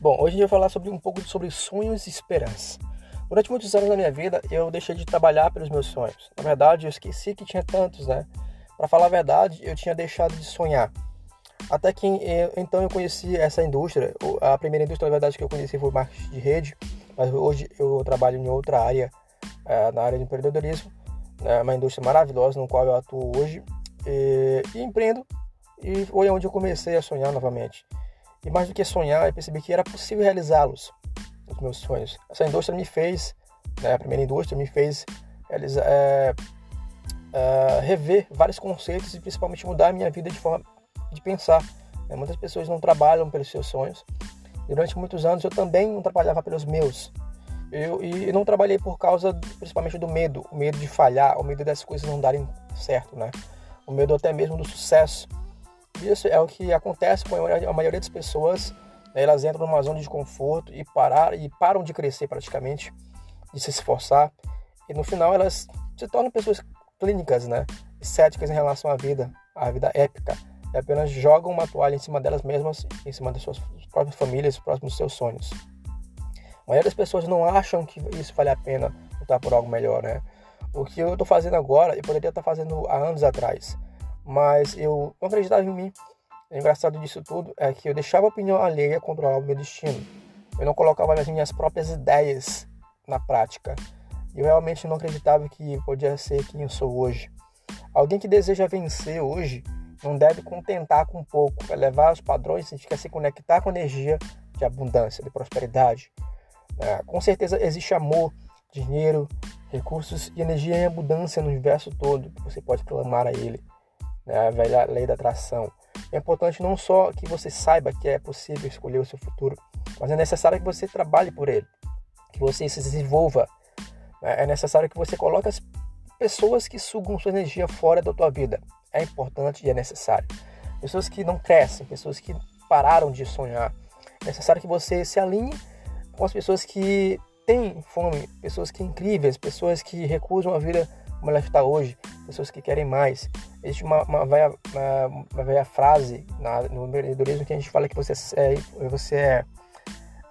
Bom, hoje gente vai falar sobre um pouco sobre sonhos e esperança. Durante muitos anos da minha vida, eu deixei de trabalhar pelos meus sonhos. Na verdade, eu esqueci que tinha tantos, né? Para falar a verdade, eu tinha deixado de sonhar. Até que eu, então eu conheci essa indústria. A primeira indústria, na verdade, que eu conheci foi marketing de rede, mas hoje eu trabalho em outra área, é, na área de empreendedorismo. É uma indústria maravilhosa no qual eu atuo hoje e, e empreendo. E foi onde eu comecei a sonhar novamente. E mais do que sonhar, eu percebi que era possível realizá-los, os meus sonhos. Essa indústria me fez, né, a primeira indústria me fez realizar, é, é, rever vários conceitos e principalmente mudar a minha vida de forma de pensar. Né? Muitas pessoas não trabalham pelos seus sonhos. Durante muitos anos eu também não trabalhava pelos meus. Eu, e não trabalhei por causa principalmente do medo, o medo de falhar, o medo das coisas não darem certo, né? O medo até mesmo do sucesso. Isso é o que acontece com a maioria das pessoas. Né? Elas entram numa zona de conforto e, parar, e param de crescer praticamente, de se esforçar. E no final elas se tornam pessoas clínicas, né? céticas em relação à vida, à vida épica. E apenas jogam uma toalha em cima delas mesmas, em cima das suas próprias famílias, próximos dos seus sonhos. A maioria das pessoas não acham que isso vale a pena lutar por algo melhor, né? O que eu estou fazendo agora, eu poderia estar fazendo há anos atrás mas eu não acreditava em mim. O engraçado disso tudo é que eu deixava a opinião alheia controlar o meu destino. Eu não colocava as minhas próprias ideias na prática. Eu realmente não acreditava que podia ser quem eu sou hoje. Alguém que deseja vencer hoje não deve contentar com pouco, elevar os padrões significa se conectar com energia de abundância, de prosperidade. É, com certeza existe amor, dinheiro, recursos e energia em abundância no universo todo que você pode clamar a ele né, a velha lei da atração. É importante não só que você saiba que é possível escolher o seu futuro, mas é necessário que você trabalhe por ele, que você se desenvolva. Né? É necessário que você coloque as pessoas que sugam sua energia fora da tua vida. É importante e é necessário. Pessoas que não crescem, pessoas que pararam de sonhar. É necessário que você se alinhe com as pessoas que têm fome, pessoas que incríveis, pessoas que recusam a vida como ela está hoje, pessoas que querem mais. Existe uma, uma, velha, uma, uma velha frase na, no empreendedorismo que a gente fala que você é, você é,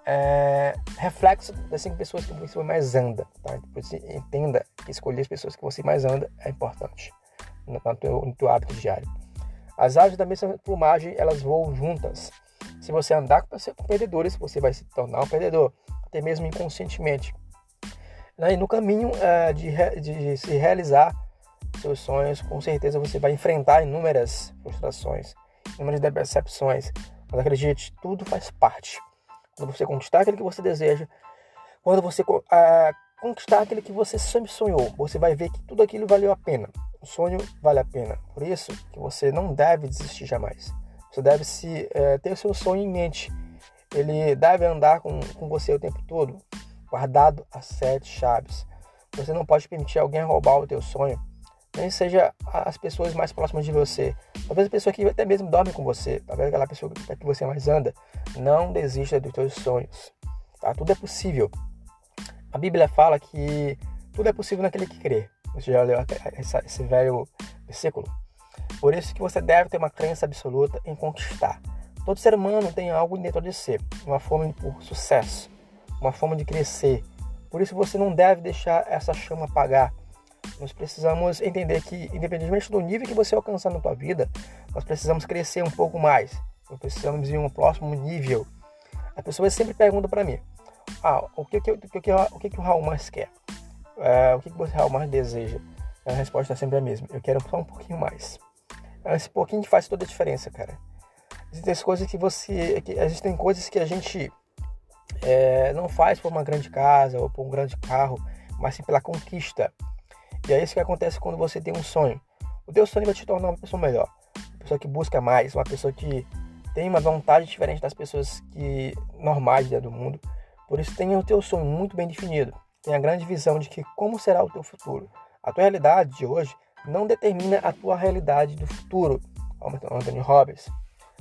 é reflexo das cinco pessoas que você mais anda. Tá? Você entenda que escolher as pessoas que você mais anda é importante no, no, teu, no teu hábito diário. As aves da mesma plumagem, elas voam juntas. Se você andar com perdedores, você vai se tornar um perdedor, até mesmo inconscientemente. Né? E no caminho é, de, de se realizar seus sonhos, com certeza você vai enfrentar inúmeras frustrações, inúmeras decepções. Mas acredite, tudo faz parte. Quando você conquistar aquilo que você deseja, quando você uh, conquistar aquilo que você sempre sonhou, você vai ver que tudo aquilo valeu a pena. O sonho vale a pena. Por isso que você não deve desistir jamais. Você deve se, uh, ter o seu sonho em mente. Ele deve andar com, com você o tempo todo guardado as sete chaves. Você não pode permitir alguém roubar o teu sonho, nem seja as pessoas mais próximas de você. Talvez a pessoa que até mesmo dorme com você, talvez aquela pessoa que você mais anda, não desista dos teus sonhos. Tá? Tudo é possível. A Bíblia fala que tudo é possível naquele que crê. Você já leu esse velho versículo? Por isso que você deve ter uma crença absoluta em conquistar. Todo ser humano tem algo dentro de si, uma fome por sucesso, uma forma de crescer. Por isso você não deve deixar essa chama apagar. Nós precisamos entender que, independentemente do nível que você alcançar na tua vida, nós precisamos crescer um pouco mais. Nós precisamos ir um próximo nível. As pessoas sempre perguntam para mim: ah, o que, que, o, que, o que, que o Raul mais quer? É, o que, que você Raul mais deseja? A resposta é sempre a mesma: eu quero só um pouquinho mais. Esse pouquinho que faz toda a diferença, cara. Existem coisas que você. Que, existem coisas que a gente é, não faz por uma grande casa ou por um grande carro, mas sim pela conquista. E é isso que acontece quando você tem um sonho. O teu sonho vai te tornar uma pessoa melhor, uma pessoa que busca mais, uma pessoa que tem uma vontade diferente das pessoas que normais do mundo. Por isso tenha o teu sonho muito bem definido. Tenha a grande visão de que como será o teu futuro. A tua realidade de hoje não determina a tua realidade do futuro. Anthony Robbins.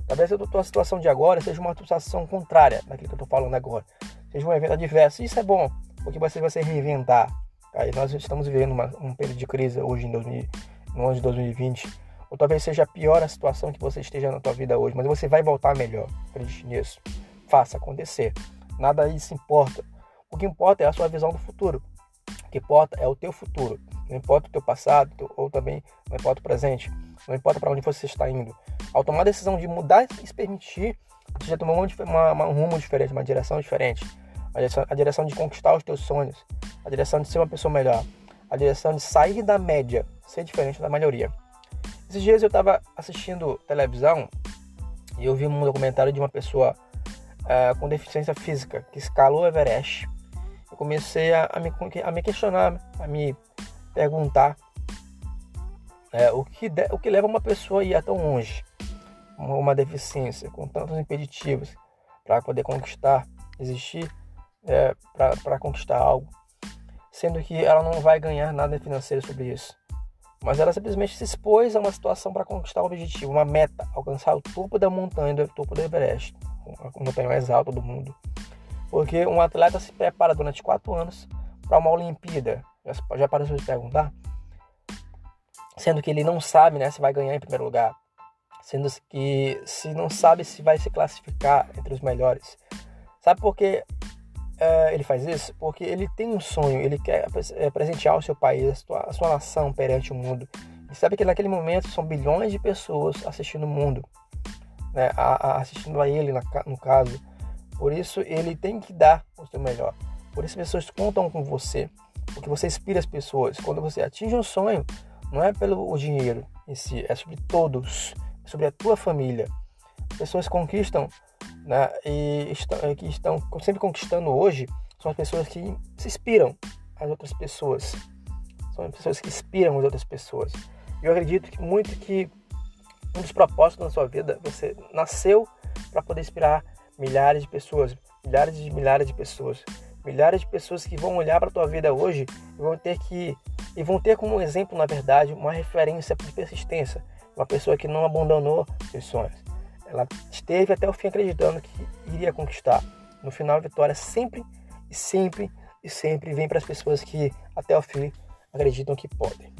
Talvez a tua situação de agora seja uma situação contrária daquilo que eu estou falando agora. Seja um evento adverso. Isso é bom, porque você vai se reinventar. Aí nós estamos vivendo uma, um período de crise hoje em 2000, no ano de 2020. Ou talvez seja pior a situação que você esteja na tua vida hoje, mas você vai voltar melhor. Acredite nisso. faça acontecer. Nada disso importa. O que importa é a sua visão do futuro. O que importa é o teu futuro. Não importa o teu passado ou também não importa o presente. Não importa para onde você está indo. Ao tomar a decisão de mudar e se permitir, você já tomou uma, um rumo diferente, uma direção diferente. A direção, a direção de conquistar os teus sonhos. A direção de ser uma pessoa melhor. A direção de sair da média, ser diferente da maioria. Esses dias eu estava assistindo televisão e eu vi um documentário de uma pessoa uh, com deficiência física que escalou o Everest. Eu comecei a, a, me, a me questionar, a me perguntar é, o, que de, o que leva uma pessoa a ir tão longe, uma, uma deficiência, com tantos impeditivos, para poder conquistar, existir, é, para conquistar algo, sendo que ela não vai ganhar nada financeiro sobre isso. Mas ela simplesmente se expôs a uma situação para conquistar um objetivo, uma meta, alcançar o topo da montanha, o topo do Everest, a montanha mais alta do mundo. Porque um atleta se prepara durante quatro anos para uma Olimpíada. Já, já de perguntar? Sendo que ele não sabe né, se vai ganhar em primeiro lugar. Sendo que se não sabe se vai se classificar entre os melhores. Sabe por que é, ele faz isso? Porque ele tem um sonho, ele quer é, presentear o seu país, a sua, a sua nação perante o mundo. E sabe que naquele momento são bilhões de pessoas assistindo o mundo, né, a, a, assistindo a ele, na, no caso. Por isso ele tem que dar o seu melhor. Por isso as pessoas contam com você, porque você inspira as pessoas. Quando você atinge um sonho, não é pelo dinheiro em si, é sobre todos, é sobre a tua família. As pessoas conquistam né, e estão, que estão sempre conquistando hoje são as pessoas que se inspiram as outras pessoas. São as pessoas que inspiram as outras pessoas. Eu acredito que muito que um dos propósitos da sua vida, você nasceu para poder inspirar milhares de pessoas, milhares de milhares de pessoas, milhares de pessoas que vão olhar para a tua vida hoje e vão ter que e vão ter como exemplo, na verdade, uma referência de persistência, uma pessoa que não abandonou seus sonhos. Ela esteve até o fim acreditando que iria conquistar. No final, a vitória sempre e sempre e sempre vem para as pessoas que até o fim acreditam que podem.